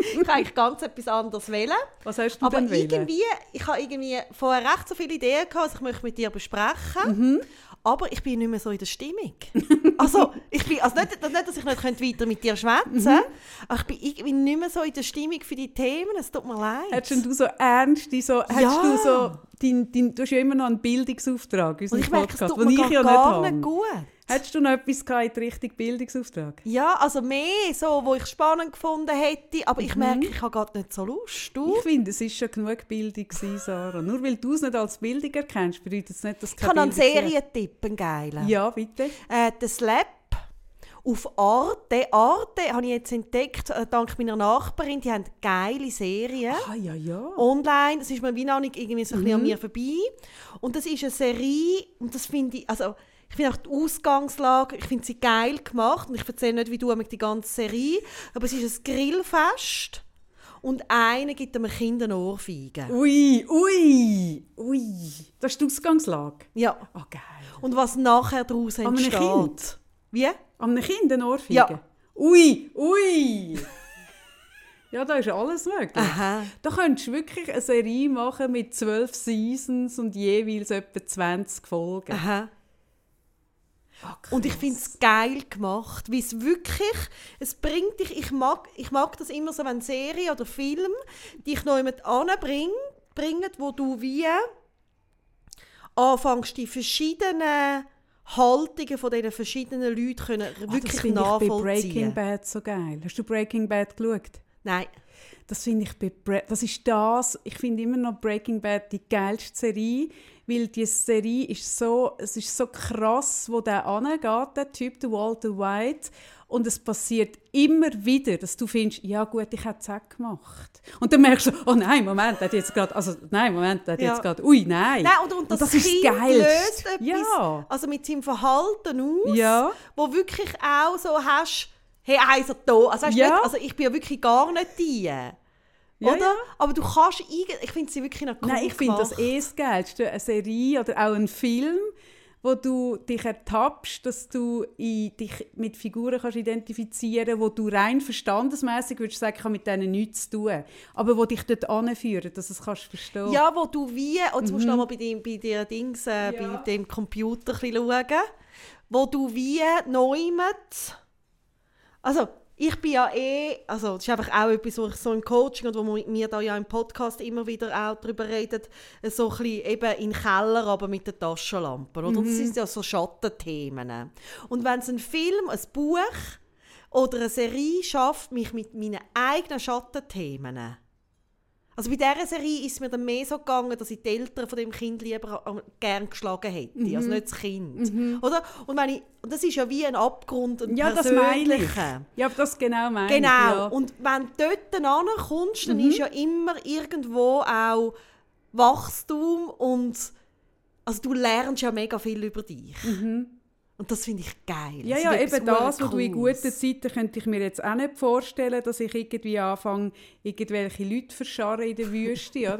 Ich kann eigentlich ganz etwas anderes wählen. Was hast du Aber denn wählen? irgendwie, ich habe irgendwie vorher recht so viele Ideen gehabt, was ich möchte mit dir besprechen Mhm. Aber ich bin nicht mehr so in der Stimmung. <laughs> also, ich bin, also nicht, nicht, dass ich nicht könnte weiter mit dir schwätzen Mhm. aber ich bin irgendwie nicht mehr so in der Stimmung für die Themen. Es tut mir leid. Hättest du so ernst, so, Ja. du so, dein, dein, du hast ja immer noch einen Bildungsauftrag in unserem merke, Podcast, tut den ich ja gar, nicht habe. nicht gut. Hättest du noch etwas in Richtung Bildungsauftrag? Ja, also mehr so, wo ich spannend gefunden hätte, aber Mhm. ich merke, ich habe gerade nicht so Lust. Du? Ich finde, es war schon genug Bildung, Sarah. Nur weil du es nicht als Bildung erkennst, bedeutet es nicht, dass es Ich keine habe einen Bildung ist. Serientipp, einen geilen. Ja, bitte. Äh, der Slap auf Arte. Arte habe ich jetzt entdeckt, äh, dank meiner Nachbarin. Die haben geile Serien. Ah, ja, ja. Online, das ist mir wie noch nicht irgendwie so ein Mhm. bisschen an mir vorbei. Und das ist eine Serie, und das finde ich, also ich finde auch die Ausgangslage, ich finde sie geil gemacht. Und ich erzähle nicht, wie du mit die ganze Serie, aber es ist ein Grillfest. Und einer gibt einem Kind eine Ohrfeige. Ui, ui, ui. Das ist die Ausgangslage. Ja. Ah, geil. Und was nachher daraus An einem entsteht. Kind? Wie? An einem Kind eine Ohrfeige? Ja. Ui, ui. <laughs> ja, da ist alles möglich. Aha. Da könntest du wirklich eine Serie machen mit zwölf Seasons und jeweils etwa 20 Folgen. Aha. Ah, Und ich finde es geil gemacht, wie es wirklich, es bringt dich, ich mag, ich mag das immer so, wenn Serie oder Film dich noch jemand anbringen, bringen, wo du wie anfängst, die verschiedenen Haltungen von diesen verschiedenen Leuten können das wirklich finde ich bei Breaking nachvollziehen. Bad so geil. Hast du Breaking Bad geschaut? Nein, Das finde ich bei das ist das, ich finde immer noch Breaking Bad die geilste Serie, weil die Serie ist so, es ist so krass, wo der angeht, der Typ, der Walter White, und es passiert immer wieder, dass du findest, ja gut, ich hätte es auch gemacht. Und dann merkst du, oh nein, Moment, hat jetzt gerade, also nein, Moment, hat Ja. jetzt gerade, ui, nein. Nein und, und das, das ist Geilste. löst etwas Ja. also mit seinem Verhalten aus, Ja. wo wirklich auch so hast, hey, eins da. Also, weißt Ja. nicht, also ich bin ja wirklich gar nicht die. Ja, oder? ja. Aber du kannst ich finde sie wirklich noch cool Nein, ich finde das eh das Geilste. Eine Serie oder auch ein Film, wo du dich ertappst, dass du dich mit Figuren kannst identifizieren wo du rein verstandesmäßig würdest sagen, ich habe mit denen nichts zu tun. Aber wo dich dort anführen, dass du es kannst verstehen. Ja, wo du wie, und jetzt musst du noch mal bei dem, bei der Dings, äh, bei Mhm. Ja. dem Computer ein bisschen schauen, wo du wie neumet, also ich bin ja eh, also das ist einfach auch etwas, wo ich so im Coaching und wo wir da ja im Podcast immer wieder auch darüber reden, so ein bisschen eben in Keller, aber mit den Taschenlampen, oder? Das sind ja so Schattenthemen. Und wenn es ein Film, ein Buch oder eine Serie schafft, mich mit meinen eigenen Schattenthemen also bei dieser Serie ist es mir dann mehr so gegangen, dass ich die Eltern von dem Kind lieber gern geschlagen hätte, Mhm. also nicht das Kind. Oder? Und, und das ist ja wie ein Abgrund, ein Ja, das meine ich. Ja, das genau meine Genau. Ja. Und wenn du dort ankommst, Mhm. dann ist ja immer irgendwo auch Wachstum und also du lernst ja mega viel über dich. Und das finde ich geil. Mhm. Ja, ja, eben das, was du in guten Zeiten könnte ich mir jetzt auch nicht vorstellen, dass ich irgendwie anfange, irgendwelche Leute verscharren in der Wüste. Oder?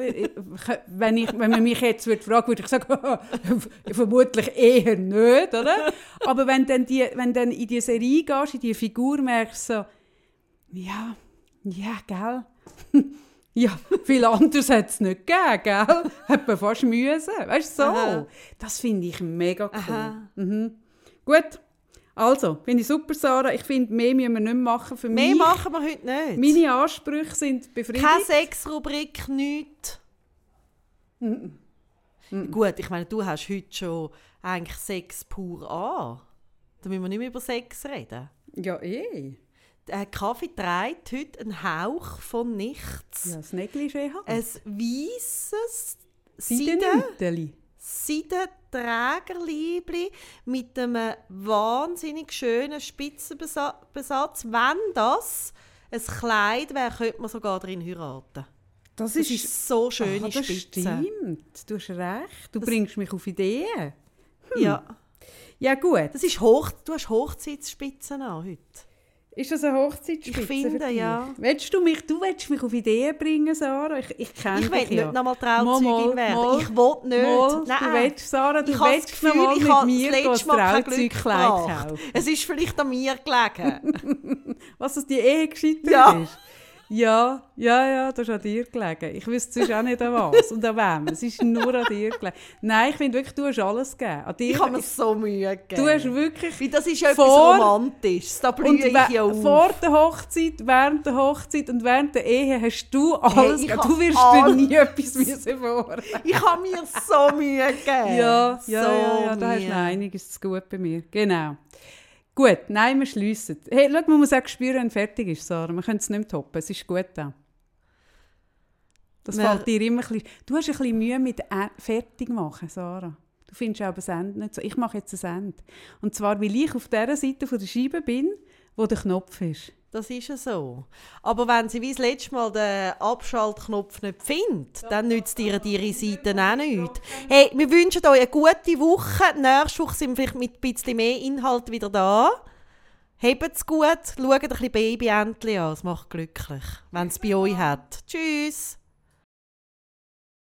Wenn, ich, wenn man mich jetzt würde fragen würde, ich sagen, <laughs> vermutlich eher nicht. Oder? Aber wenn dann, die, wenn dann in die Serie gehst, in die Figur, merkst du so, ja, ja, gell? <laughs> Ja, viel anderes hat es nicht gegeben, gell? Hat man fast müssen. Weißt du, so. Aha. Das finde ich mega cool. Aha. Gut, also, finde ich super, Sarah. Ich finde, mehr müssen wir nicht machen für Mehr mich. machen wir heute nicht. Meine Ansprüche sind befriedigt. Keine Sexrubrik, nichts. Gut, ich meine, du hast heute schon eigentlich Sex pur an. Da müssen wir nicht mehr über Sex reden. Ja, eh. Der Kaffee trägt heute einen Hauch von nichts. Ja, das Negligé haben. Ein weisses Seiden, Seidenhüteli. Seidenträgerliebli mit einem wahnsinnig schönen Spitzenbesatz. Wenn das ein Kleid wäre, könnte man sogar drin heiraten. Das Das ist... ist so schöne ah, das Spitze. stimmt. Du hast recht. Du bringst mich auf Ideen. Ja. Ja, gut. Das ist Hoch du hast Hochzeitsspitzen an heute. Ist das eine Hochzeitsspitze Ich finde, dich? ja. Willst du mich, du willst mich auf Ideen bringen, Sarah? Ich, ich kenne Ich will dich nicht ja. nochmal Mal, Trauzeugin mal, werden. mal. ich will nicht. Mal, Nein. Du willst, Sarah, du ich willst Gefühl, noch mal ich mit mir das Mal Trauzeugkleid kaufen. Es ist vielleicht an mir gelegen. <laughs> Was, dass die Ehe gescheitert Ja. ist? Ja, ja, ja, das ist an dir gelegen. Ich wüsste sonst auch nicht an was und an wem. Es ist nur an dir gelegen. Nein, ich finde wirklich, du hast alles gegeben. An dir, ich habe mir so Mühe gegeben. du hast wirklich... Weil das ist ja etwas Vor- Romantisches. Da blühe ich ja auf. vor der Hochzeit, während der Hochzeit und während der Ehe hast du alles ich gegeben. Du wirst dir nie etwas müssen vorlegen. Ich habe mir so Mühe gegeben. Ja, so ja, ja, ja, da hast du einiges zu gut bei mir. Genau. Gut, nein, wir schliessen. Hey, schau, man muss auch spüren, wenn fertig ist, Sarah. Man könnte es nicht mehr toppen. Es ist gut da. Das Wir- fällt dir immer ein bisschen... Du hast ein bisschen Mühe mit Ä- fertig machen, Sarah. Du findest auch ein Ende nicht so. Ich mache jetzt ein Ende. Und zwar, weil ich auf der Seite von der Scheibe bin, wo der Knopf ist. Das ist ja so. Aber wenn sie wie das letzte Mal den Abschaltknopf nicht findet, dann nützt ihr ihre Seite auch nicht. Hey, wir wünschen euch eine gute Woche. Nächste Woche sind wir vielleicht mit ein bisschen mehr Inhalt wieder da. Habt's gut, schaut ein bisschen Babyentli an, es macht glücklich, wenn es bei euch hat. Tschüss!